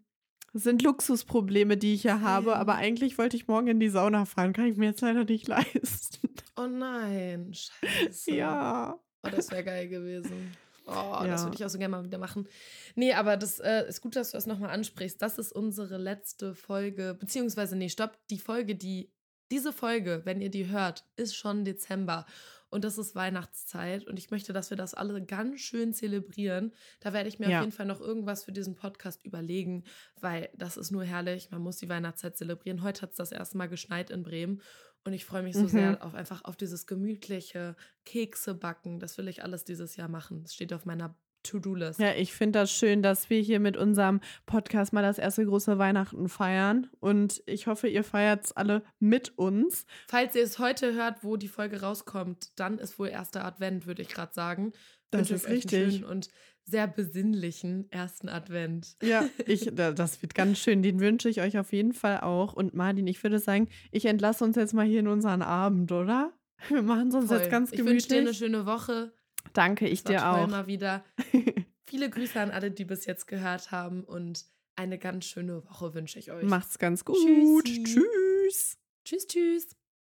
sind Luxusprobleme, die ich ja habe, aber eigentlich wollte ich morgen in die Sauna fahren. Kann ich mir jetzt leider nicht leisten. Oh nein, scheiße. Ja. Oh, das wäre geil gewesen. Oh, ja. das würde ich auch so gerne mal wieder machen. Nee, aber das äh, ist gut, dass du das nochmal ansprichst. Das ist unsere letzte Folge, beziehungsweise, nee, stopp, die Folge, die, diese Folge, wenn ihr die hört, ist schon Dezember. Und das ist Weihnachtszeit. Und ich möchte, dass wir das alle ganz schön zelebrieren. Da werde ich mir ja. auf jeden Fall noch irgendwas für diesen Podcast überlegen, weil das ist nur herrlich. Man muss die Weihnachtszeit zelebrieren. Heute hat es das erste Mal geschneit in Bremen. Und ich freue mich so mhm. sehr auf einfach auf dieses gemütliche Kekse backen. Das will ich alles dieses Jahr machen. Das steht auf meiner To-Do-List. Ja, ich finde das schön, dass wir hier mit unserem Podcast mal das erste große Weihnachten feiern. Und ich hoffe, ihr feiert es alle mit uns. Falls ihr es heute hört, wo die Folge rauskommt, dann ist wohl erster Advent, würde ich gerade sagen. Das ist richtig. und sehr besinnlichen ersten Advent. Ja, ich, das wird ganz schön. Den wünsche ich euch auf jeden Fall auch. Und Martin, ich würde sagen, ich entlasse uns jetzt mal hier in unseren Abend, oder? Wir machen es uns Voll. jetzt ganz gemütlich. Ich wünsche dir eine schöne Woche. Danke, ich dir auch. mal wieder. Viele Grüße an alle, die bis jetzt gehört haben und eine ganz schöne Woche wünsche ich euch. Macht's ganz gut. Tschüssi. Tschüss. Tschüss, tschüss.